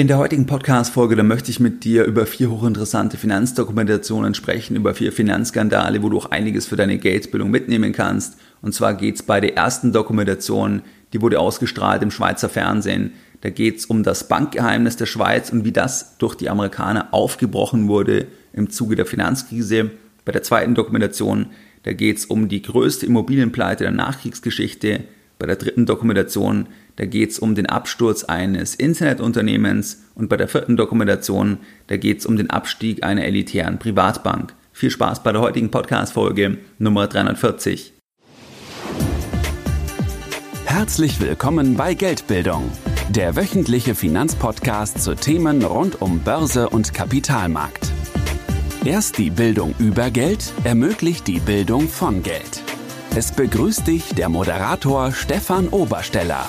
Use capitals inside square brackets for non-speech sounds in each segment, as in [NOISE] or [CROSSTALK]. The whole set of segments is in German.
In der heutigen Podcast-Folge, da möchte ich mit dir über vier hochinteressante Finanzdokumentationen sprechen, über vier Finanzskandale, wo du auch einiges für deine Geldbildung mitnehmen kannst. Und zwar geht es bei der ersten Dokumentation, die wurde ausgestrahlt im Schweizer Fernsehen. Da geht es um das Bankgeheimnis der Schweiz und wie das durch die Amerikaner aufgebrochen wurde im Zuge der Finanzkrise. Bei der zweiten Dokumentation, da geht es um die größte Immobilienpleite der Nachkriegsgeschichte. Bei der dritten Dokumentation, da geht es um den Absturz eines Internetunternehmens und bei der vierten Dokumentation, da geht es um den Abstieg einer elitären Privatbank. Viel Spaß bei der heutigen Podcast-Folge Nummer 340. Herzlich willkommen bei Geldbildung, der wöchentliche Finanzpodcast zu Themen rund um Börse und Kapitalmarkt. Erst die Bildung über Geld ermöglicht die Bildung von Geld. Es begrüßt dich der Moderator Stefan Obersteller.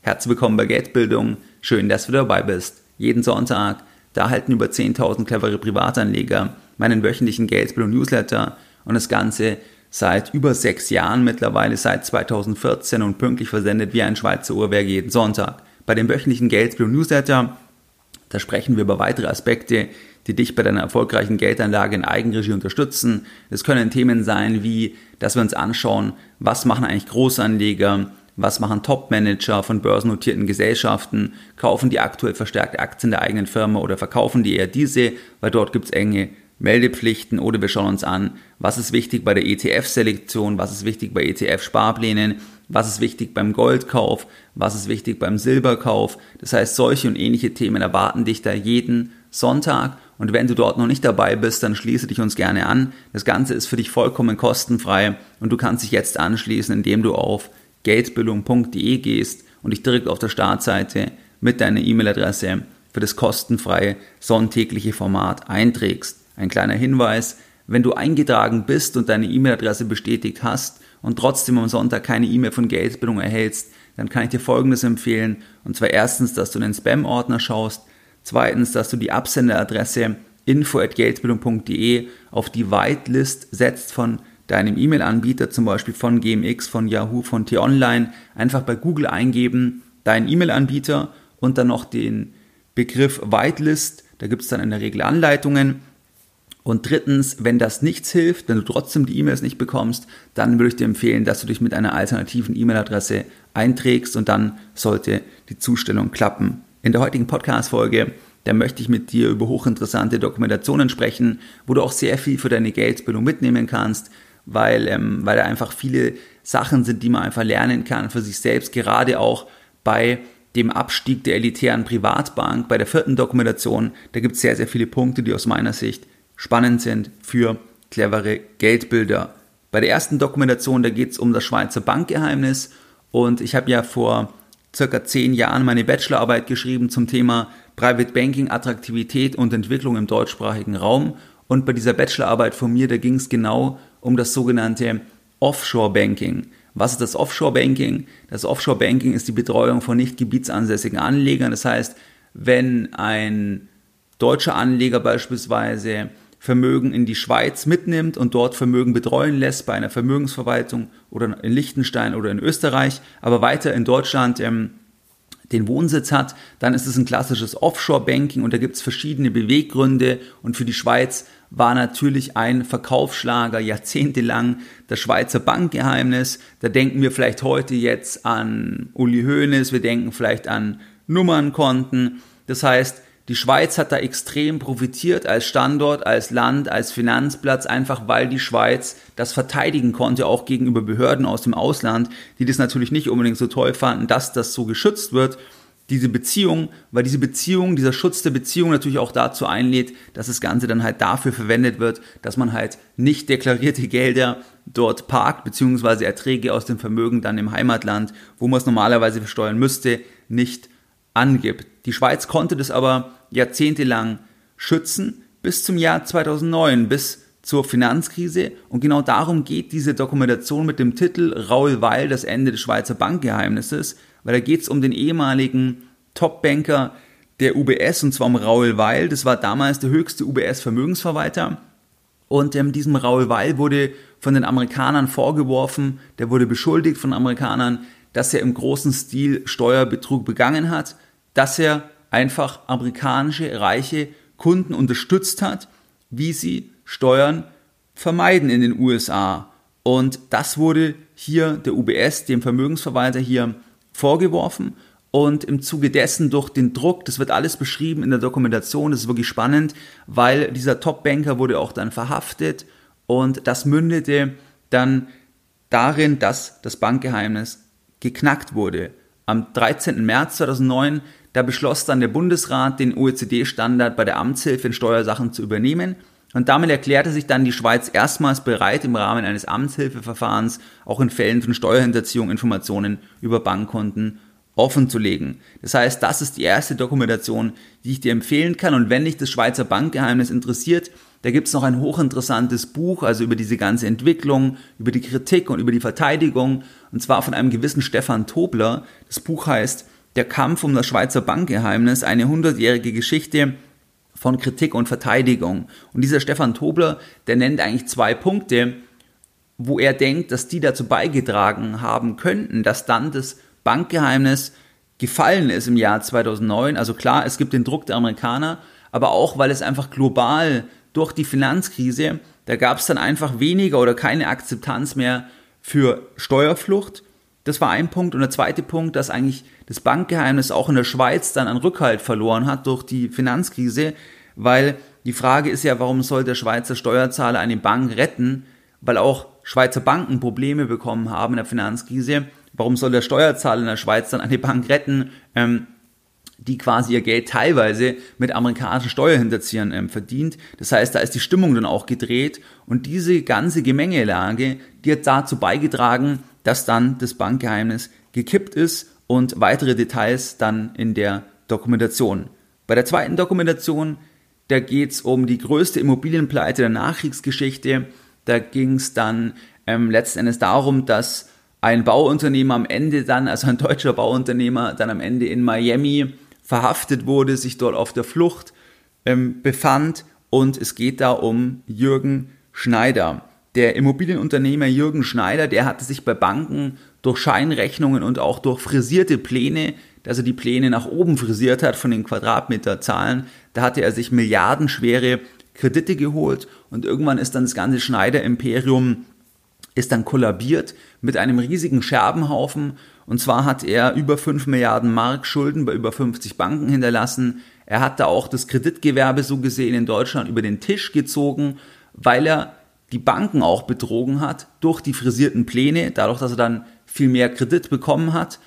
Herzlich willkommen bei Geldbildung. Schön, dass du dabei bist. Jeden Sonntag, da erhalten über 10.000 clevere Privatanleger meinen wöchentlichen Geldbildung Newsletter und das Ganze seit über sechs Jahren mittlerweile, seit 2014 und pünktlich versendet wie ein Schweizer Uhrwerk jeden Sonntag. Bei dem wöchentlichen Geldbildung Newsletter, da sprechen wir über weitere Aspekte, die dich bei deiner erfolgreichen Geldanlage in Eigenregie unterstützen. Es können Themen sein wie, dass wir uns anschauen, was machen eigentlich Großanleger, was machen Top-Manager von börsennotierten Gesellschaften, kaufen die aktuell verstärkte Aktien der eigenen Firma oder verkaufen die eher diese, weil dort gibt es enge Meldepflichten oder wir schauen uns an, was ist wichtig bei der ETF-Selektion, was ist wichtig bei ETF-Sparplänen, was ist wichtig beim Goldkauf, was ist wichtig beim Silberkauf. Das heißt, solche und ähnliche Themen erwarten dich da jeden Sonntag und wenn du dort noch nicht dabei bist, dann schließe dich uns gerne an. Das Ganze ist für dich vollkommen kostenfrei und du kannst dich jetzt anschließen, indem du auf geldbildung.de gehst und dich direkt auf der Startseite mit deiner E-Mail-Adresse für das kostenfreie sonntägliche Format einträgst. Ein kleiner Hinweis, wenn du eingetragen bist und deine E-Mail-Adresse bestätigt hast und trotzdem am Sonntag keine E-Mail von Geldbildung erhältst, dann kann ich dir Folgendes empfehlen. Und zwar erstens, dass du in den Spam-Ordner schaust, Zweitens, dass du die Absenderadresse info.geldbildung.de auf die Whitelist setzt von deinem E-Mail-Anbieter, zum Beispiel von GMX, von Yahoo, von T-Online. Einfach bei Google eingeben, deinen E-Mail-Anbieter und dann noch den Begriff Whitelist. Da gibt es dann in der Regel Anleitungen. Und drittens, wenn das nichts hilft, wenn du trotzdem die E-Mails nicht bekommst, dann würde ich dir empfehlen, dass du dich mit einer alternativen E-Mail-Adresse einträgst und dann sollte die Zustellung klappen. In der heutigen Podcast-Folge, da möchte ich mit dir über hochinteressante Dokumentationen sprechen, wo du auch sehr viel für deine Geldbildung mitnehmen kannst, weil, ähm, weil da einfach viele Sachen sind, die man einfach lernen kann für sich selbst, gerade auch bei dem Abstieg der elitären Privatbank, bei der vierten Dokumentation, da gibt es sehr, sehr viele Punkte, die aus meiner Sicht spannend sind für clevere Geldbilder. Bei der ersten Dokumentation, da geht es um das Schweizer Bankgeheimnis und ich habe ja vor circa zehn Jahren meine Bachelorarbeit geschrieben zum Thema Private Banking, Attraktivität und Entwicklung im deutschsprachigen Raum. Und bei dieser Bachelorarbeit von mir, da ging es genau um das sogenannte Offshore Banking. Was ist das Offshore Banking? Das Offshore Banking ist die Betreuung von nicht gebietsansässigen Anlegern. Das heißt, wenn ein deutscher Anleger beispielsweise Vermögen in die Schweiz mitnimmt und dort Vermögen betreuen lässt bei einer Vermögensverwaltung oder in Liechtenstein oder in Österreich, aber weiter in Deutschland ähm, den Wohnsitz hat, dann ist es ein klassisches Offshore-Banking und da gibt es verschiedene Beweggründe und für die Schweiz war natürlich ein Verkaufsschlager jahrzehntelang das Schweizer Bankgeheimnis. Da denken wir vielleicht heute jetzt an Uli Hoeneß, wir denken vielleicht an Nummernkonten. Das heißt, die Schweiz hat da extrem profitiert als Standort, als Land, als Finanzplatz, einfach weil die Schweiz das verteidigen konnte, auch gegenüber Behörden aus dem Ausland, die das natürlich nicht unbedingt so toll fanden, dass das so geschützt wird. Diese Beziehung, weil diese Beziehung, dieser Schutz der Beziehung natürlich auch dazu einlädt, dass das Ganze dann halt dafür verwendet wird, dass man halt nicht deklarierte [LAUGHS] Gelder dort parkt, beziehungsweise Erträge aus dem Vermögen dann im Heimatland, wo man es normalerweise versteuern müsste, nicht angibt. Die Schweiz konnte das aber jahrzehntelang schützen bis zum Jahr 2009, bis zur Finanzkrise. Und genau darum geht diese Dokumentation mit dem Titel Raul Weil, das Ende des Schweizer Bankgeheimnisses, weil da geht es um den ehemaligen Top-Banker der UBS, und zwar um Raul Weil. Das war damals der höchste UBS-Vermögensverwalter. Und ähm, diesem Raul Weil wurde von den Amerikanern vorgeworfen, der wurde beschuldigt von Amerikanern, dass er im großen Stil Steuerbetrug begangen hat dass er einfach amerikanische reiche Kunden unterstützt hat, wie sie Steuern vermeiden in den USA. Und das wurde hier der UBS, dem Vermögensverwalter hier vorgeworfen. Und im Zuge dessen durch den Druck, das wird alles beschrieben in der Dokumentation, das ist wirklich spannend, weil dieser Top-Banker wurde auch dann verhaftet und das mündete dann darin, dass das Bankgeheimnis geknackt wurde. Am 13. März 2009, da beschloss dann der Bundesrat, den OECD-Standard bei der Amtshilfe in Steuersachen zu übernehmen. Und damit erklärte sich dann die Schweiz erstmals bereit, im Rahmen eines Amtshilfeverfahrens auch in Fällen von Steuerhinterziehung Informationen über Bankkonten offen zu legen. Das heißt, das ist die erste Dokumentation, die ich dir empfehlen kann. Und wenn dich das Schweizer Bankgeheimnis interessiert, da gibt es noch ein hochinteressantes Buch, also über diese ganze Entwicklung, über die Kritik und über die Verteidigung, und zwar von einem gewissen Stefan Tobler. Das Buch heißt Der Kampf um das Schweizer Bankgeheimnis, eine hundertjährige Geschichte von Kritik und Verteidigung. Und dieser Stefan Tobler, der nennt eigentlich zwei Punkte, wo er denkt, dass die dazu beigetragen haben könnten, dass dann das Bankgeheimnis gefallen ist im Jahr 2009. Also klar, es gibt den Druck der Amerikaner, aber auch, weil es einfach global durch die Finanzkrise, da gab es dann einfach weniger oder keine Akzeptanz mehr für Steuerflucht. Das war ein Punkt. Und der zweite Punkt, dass eigentlich das Bankgeheimnis auch in der Schweiz dann an Rückhalt verloren hat durch die Finanzkrise, weil die Frage ist ja, warum soll der Schweizer Steuerzahler eine Bank retten, weil auch Schweizer Banken Probleme bekommen haben in der Finanzkrise. Warum soll der Steuerzahler in der Schweiz dann eine Bank retten? Ähm, die quasi ihr Geld teilweise mit amerikanischen Steuerhinterziehern ähm, verdient. Das heißt, da ist die Stimmung dann auch gedreht und diese ganze Gemengelage, die hat dazu beigetragen, dass dann das Bankgeheimnis gekippt ist und weitere Details dann in der Dokumentation. Bei der zweiten Dokumentation, da geht es um die größte Immobilienpleite der Nachkriegsgeschichte. Da ging es dann ähm, letzten Endes darum, dass ein Bauunternehmer am Ende dann, also ein deutscher Bauunternehmer, dann am Ende in Miami verhaftet wurde, sich dort auf der Flucht ähm, befand. Und es geht da um Jürgen Schneider. Der Immobilienunternehmer Jürgen Schneider, der hatte sich bei Banken durch Scheinrechnungen und auch durch frisierte Pläne, dass er die Pläne nach oben frisiert hat von den Quadratmeterzahlen, da hatte er sich milliardenschwere Kredite geholt und irgendwann ist dann das ganze Schneider-Imperium ist dann kollabiert mit einem riesigen Scherbenhaufen und zwar hat er über 5 Milliarden Mark Schulden bei über 50 Banken hinterlassen. Er hat da auch das Kreditgewerbe so gesehen in Deutschland über den Tisch gezogen, weil er die Banken auch betrogen hat durch die frisierten Pläne, dadurch, dass er dann viel mehr Kredit bekommen hat.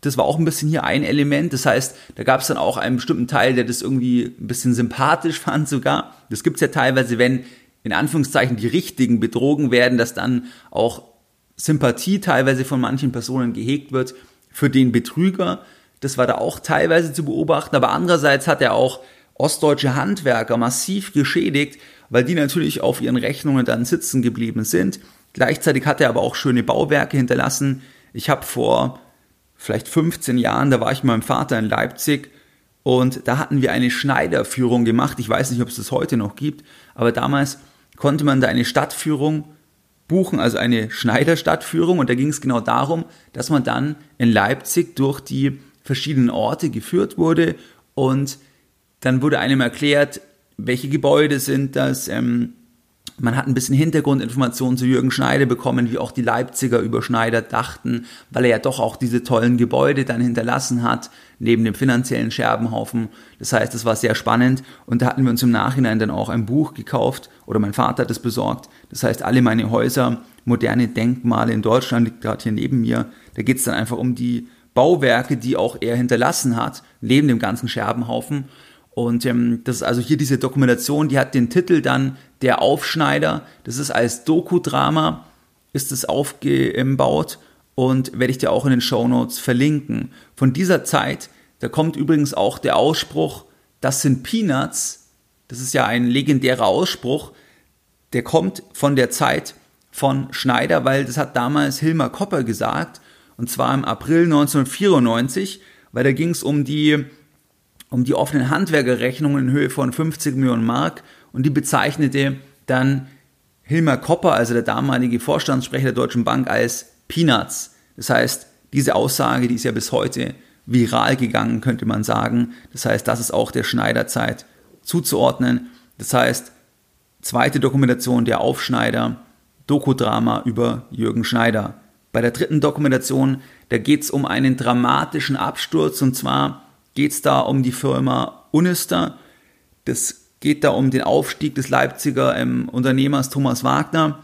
Das war auch ein bisschen hier ein Element. Das heißt, da gab es dann auch einen bestimmten Teil, der das irgendwie ein bisschen sympathisch [LAUGHS] fand sogar. Das gibt es ja teilweise, wenn in Anführungszeichen die Richtigen betrogen werden, dass dann auch Sympathie teilweise von manchen Personen gehegt wird für den Betrüger. Das war da auch teilweise zu beobachten, aber andererseits hat er auch ostdeutsche Handwerker massiv geschädigt, weil die natürlich auf ihren Rechnungen dann sitzen geblieben sind. Gleichzeitig hat er aber auch schöne Bauwerke hinterlassen. Ich habe vor vielleicht 15 Jahren, da war ich mit meinem Vater in Leipzig und da hatten wir eine Schneiderführung gemacht. Ich weiß nicht, ob es das heute noch gibt, aber damals konnte man da eine Stadtführung buchen, also eine Schneiderstadtführung. Und da ging es genau darum, dass man dann in Leipzig durch die verschiedenen Orte geführt wurde und dann wurde einem erklärt, welche Gebäude sind das, ähm, man hat ein bisschen Hintergrundinformationen zu Jürgen Schneider bekommen, wie auch die Leipziger über Schneider dachten, weil er ja doch auch diese tollen Gebäude dann hinterlassen hat, neben dem finanziellen Scherbenhaufen. Das heißt, es war sehr spannend und da hatten wir uns im Nachhinein dann auch ein Buch gekauft oder mein Vater hat es besorgt. Das heißt, alle meine Häuser, moderne Denkmale in Deutschland, liegt gerade hier neben mir. Da geht es dann einfach um die Bauwerke, die auch er hinterlassen hat, neben dem ganzen Scherbenhaufen. Und ähm, das ist also hier diese Dokumentation, die hat den Titel dann Der Aufschneider. Das ist als Doku-Drama, ist es aufgebaut und werde ich dir auch in den Show Notes verlinken. Von dieser Zeit, da kommt übrigens auch der Ausspruch, das sind Peanuts. Das ist ja ein legendärer Ausspruch. Der kommt von der Zeit von Schneider, weil das hat damals Hilmar Kopper gesagt. Und zwar im April 1994, weil da ging es um die um die offenen Handwerkerrechnungen in Höhe von 50 Millionen Mark und die bezeichnete dann Hilmar Kopper, also der damalige Vorstandssprecher der Deutschen Bank, als Peanuts. Das heißt, diese Aussage, die ist ja bis heute viral gegangen, könnte man sagen. Das heißt, das ist auch der Schneiderzeit zuzuordnen. Das heißt, zweite Dokumentation der Aufschneider, Dokudrama über Jürgen Schneider. Bei der dritten Dokumentation, da geht es um einen dramatischen Absturz und zwar geht es da um die Firma Unister. Das geht da um den Aufstieg des Leipziger ähm, Unternehmers Thomas Wagner.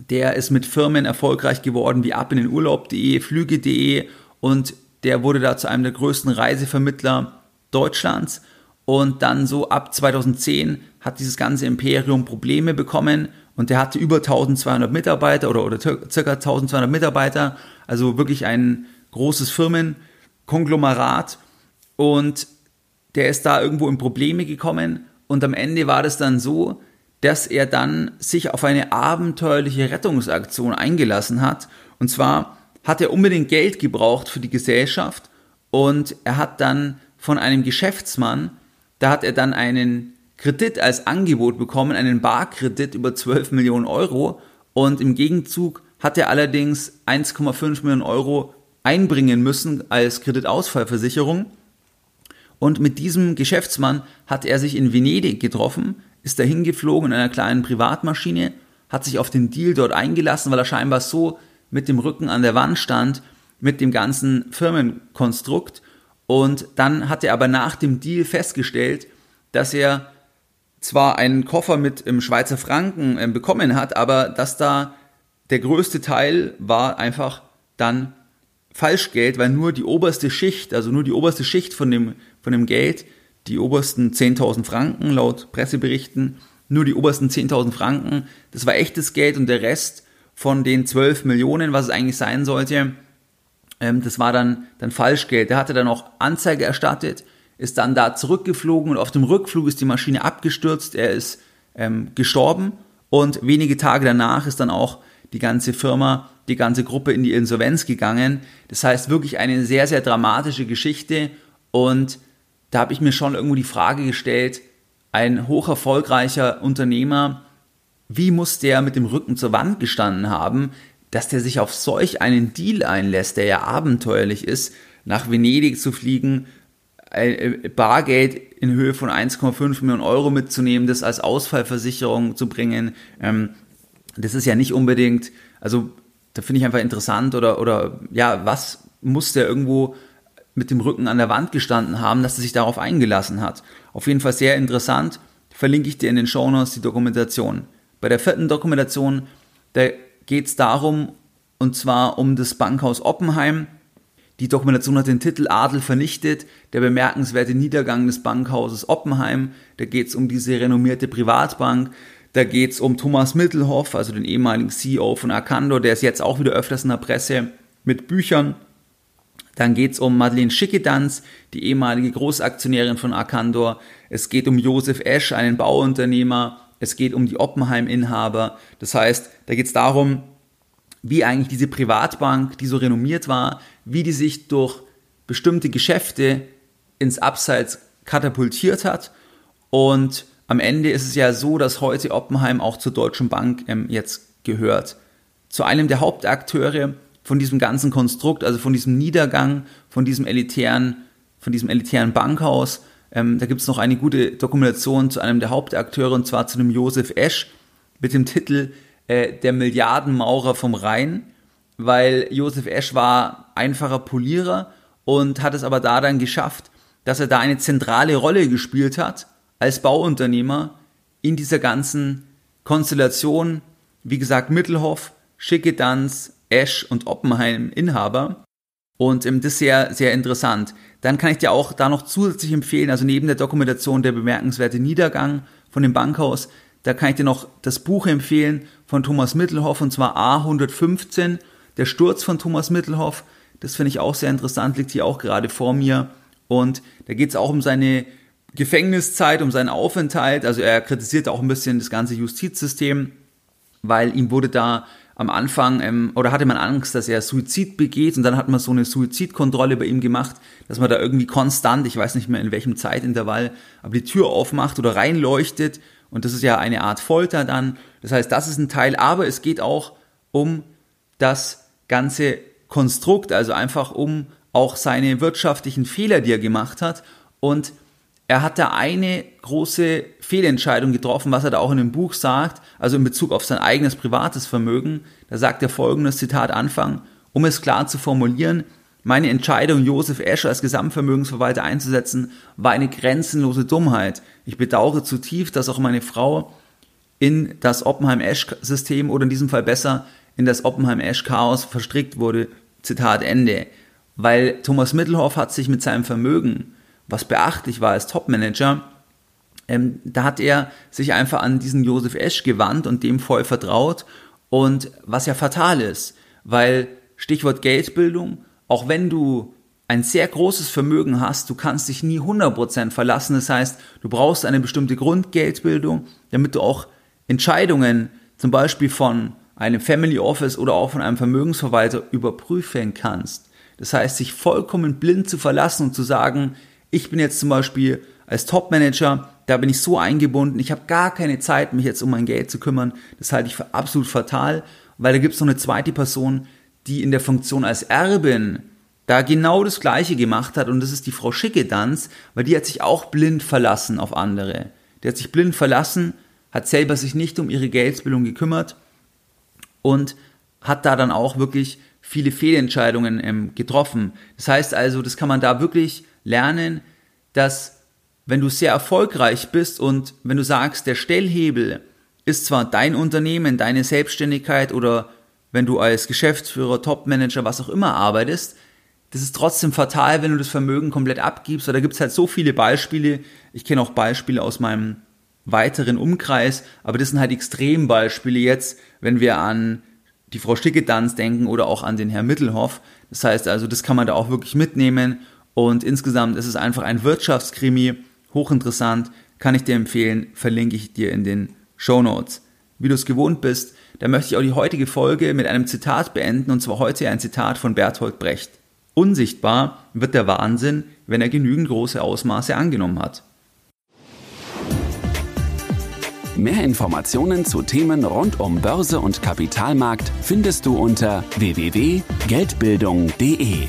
Der ist mit Firmen erfolgreich geworden wie ab in den Urlaub.de, Flüge.de und der wurde da zu einem der größten Reisevermittler Deutschlands. Und dann so ab 2010 hat dieses ganze Imperium Probleme bekommen und der hatte über 1200 Mitarbeiter oder, oder circa 1200 Mitarbeiter, also wirklich ein großes Firmenkonglomerat und der ist da irgendwo in Probleme gekommen. Und am Ende war das dann so, dass er dann sich auf eine abenteuerliche Rettungsaktion eingelassen hat. Und zwar hat er unbedingt Geld gebraucht für die Gesellschaft. Und er hat dann von einem Geschäftsmann, da hat er dann einen Kredit als Angebot bekommen, einen Barkredit über 12 Millionen Euro. Und im Gegenzug hat er allerdings 1,5 Millionen Euro einbringen müssen als Kreditausfallversicherung. Und mit diesem Geschäftsmann hat er sich in Venedig getroffen, ist dahin geflogen in einer kleinen Privatmaschine, hat sich auf den Deal dort eingelassen, weil er scheinbar so mit dem Rücken an der Wand stand, mit dem ganzen Firmenkonstrukt. Und dann hat er aber nach dem Deal festgestellt, dass er zwar einen Koffer mit im Schweizer Franken äh, bekommen hat, aber dass da der größte Teil war einfach dann Falschgeld, weil nur die oberste Schicht, also nur die oberste Schicht von dem, von dem Geld, die obersten 10.000 Franken laut Presseberichten, nur die obersten 10.000 Franken, das war echtes Geld und der Rest von den 12 Millionen, was es eigentlich sein sollte, ähm, das war dann, dann Falschgeld. Der hatte dann auch Anzeige erstattet, ist dann da zurückgeflogen und auf dem Rückflug ist die Maschine abgestürzt, er ist ähm, gestorben und wenige Tage danach ist dann auch die ganze Firma, die ganze Gruppe in die Insolvenz gegangen. Das heißt wirklich eine sehr, sehr dramatische Geschichte und da habe ich mir schon irgendwo die Frage gestellt, ein hoch erfolgreicher Unternehmer, wie muss der mit dem Rücken zur Wand gestanden haben, dass der sich auf solch einen Deal einlässt, der ja abenteuerlich ist, nach Venedig zu fliegen, äh, Bargeld in Höhe von 1,5 Millionen Euro mitzunehmen, das als Ausfallversicherung zu bringen. Ähm, das ist ja nicht unbedingt, also da finde ich einfach interessant oder, oder ja, was muss der irgendwo mit dem Rücken an der Wand gestanden haben, dass er sich darauf eingelassen hat. Auf jeden Fall sehr interessant. Verlinke ich dir in den Shownotes die Dokumentation. Bei der vierten Dokumentation, da geht es darum, und zwar um das Bankhaus Oppenheim. Die Dokumentation hat den Titel Adel vernichtet, der bemerkenswerte Niedergang des Bankhauses Oppenheim. Da geht es um diese renommierte Privatbank. Da geht es um Thomas Mittelhoff, also den ehemaligen CEO von Arcando, der ist jetzt auch wieder öfters in der Presse mit Büchern. Dann geht es um Madeleine Schickedanz, die ehemalige Großaktionärin von Arcandor. Es geht um Josef Esch, einen Bauunternehmer. Es geht um die Oppenheim-Inhaber. Das heißt, da geht es darum, wie eigentlich diese Privatbank, die so renommiert war, wie die sich durch bestimmte Geschäfte ins Abseits katapultiert hat. Und am Ende ist es ja so, dass heute Oppenheim auch zur Deutschen Bank ähm, jetzt gehört. Zu einem der Hauptakteure von diesem ganzen Konstrukt, also von diesem Niedergang, von diesem elitären, von diesem elitären Bankhaus. Ähm, da gibt es noch eine gute Dokumentation zu einem der Hauptakteure, und zwar zu dem Josef Esch mit dem Titel äh, der Milliardenmaurer vom Rhein, weil Josef Esch war einfacher Polierer und hat es aber da dann geschafft, dass er da eine zentrale Rolle gespielt hat als Bauunternehmer in dieser ganzen Konstellation, wie gesagt, Mittelhoff, Schickedanz, Esch und Oppenheim Inhaber. Und ähm, das ist sehr, sehr interessant. Dann kann ich dir auch da noch zusätzlich empfehlen, also neben der Dokumentation der bemerkenswerte Niedergang von dem Bankhaus, da kann ich dir noch das Buch empfehlen von Thomas Mittelhoff und zwar A115, der Sturz von Thomas Mittelhoff. Das finde ich auch sehr interessant, liegt hier auch gerade vor mir. Und da geht es auch um seine Gefängniszeit, um seinen Aufenthalt. Also er kritisiert auch ein bisschen das ganze Justizsystem, weil ihm wurde da am Anfang ähm, oder hatte man Angst, dass er Suizid begeht und dann hat man so eine Suizidkontrolle bei ihm gemacht, dass man da irgendwie konstant, ich weiß nicht mehr in welchem Zeitintervall, aber die Tür aufmacht oder reinleuchtet und das ist ja eine Art Folter dann. Das heißt, das ist ein Teil, aber es geht auch um das ganze Konstrukt, also einfach um auch seine wirtschaftlichen Fehler, die er gemacht hat. Und er hat da eine große Fehlentscheidung getroffen, was er da auch in dem Buch sagt, also in Bezug auf sein eigenes privates Vermögen. Da sagt er folgendes Zitat Anfang, um es klar zu formulieren, meine Entscheidung, Josef Escher als Gesamtvermögensverwalter einzusetzen, war eine grenzenlose Dummheit. Ich bedauere zutiefst, dass auch meine Frau in das Oppenheim-Esch-System oder in diesem Fall besser in das Oppenheim-Esch-Chaos verstrickt wurde. Zitat Ende. Weil Thomas Mittelhoff hat sich mit seinem Vermögen, was beachtlich war als Topmanager, ähm, da hat er sich einfach an diesen Josef Esch gewandt und dem voll vertraut. Und was ja fatal ist, weil Stichwort Geldbildung, auch wenn du ein sehr großes Vermögen hast, du kannst dich nie 100% verlassen. Das heißt, du brauchst eine bestimmte Grundgeldbildung, damit du auch Entscheidungen zum Beispiel von einem Family Office oder auch von einem Vermögensverwalter überprüfen kannst. Das heißt, sich vollkommen blind zu verlassen und zu sagen, ich bin jetzt zum Beispiel als Topmanager, da bin ich so eingebunden, ich habe gar keine Zeit, mich jetzt um mein Geld zu kümmern. Das halte ich für absolut fatal, weil da gibt es noch eine zweite Person, die in der Funktion als Erbin da genau das Gleiche gemacht hat und das ist die Frau Schickedanz, weil die hat sich auch blind verlassen auf andere. Die hat sich blind verlassen, hat selber sich nicht um ihre Geldbildung gekümmert und hat da dann auch wirklich viele Fehlentscheidungen ähm, getroffen. Das heißt also, das kann man da wirklich lernen, dass wenn du sehr erfolgreich bist und wenn du sagst, der Stellhebel ist zwar dein Unternehmen, deine Selbstständigkeit oder wenn du als Geschäftsführer, Topmanager, was auch immer arbeitest, das ist trotzdem fatal, wenn du das Vermögen komplett abgibst. Weil da gibt es halt so viele Beispiele. Ich kenne auch Beispiele aus meinem weiteren Umkreis, aber das sind halt Extrembeispiele jetzt, wenn wir an die Frau Stickedanz denken oder auch an den Herrn Mittelhoff. Das heißt also, das kann man da auch wirklich mitnehmen und insgesamt ist es einfach ein Wirtschaftskrimi, hochinteressant, kann ich dir empfehlen, verlinke ich dir in den Show Notes. Wie du es gewohnt bist, da möchte ich auch die heutige Folge mit einem Zitat beenden, und zwar heute ein Zitat von Bertolt Brecht. Unsichtbar wird der Wahnsinn, wenn er genügend große Ausmaße angenommen hat. Mehr Informationen zu Themen rund um Börse und Kapitalmarkt findest du unter www.geldbildung.de.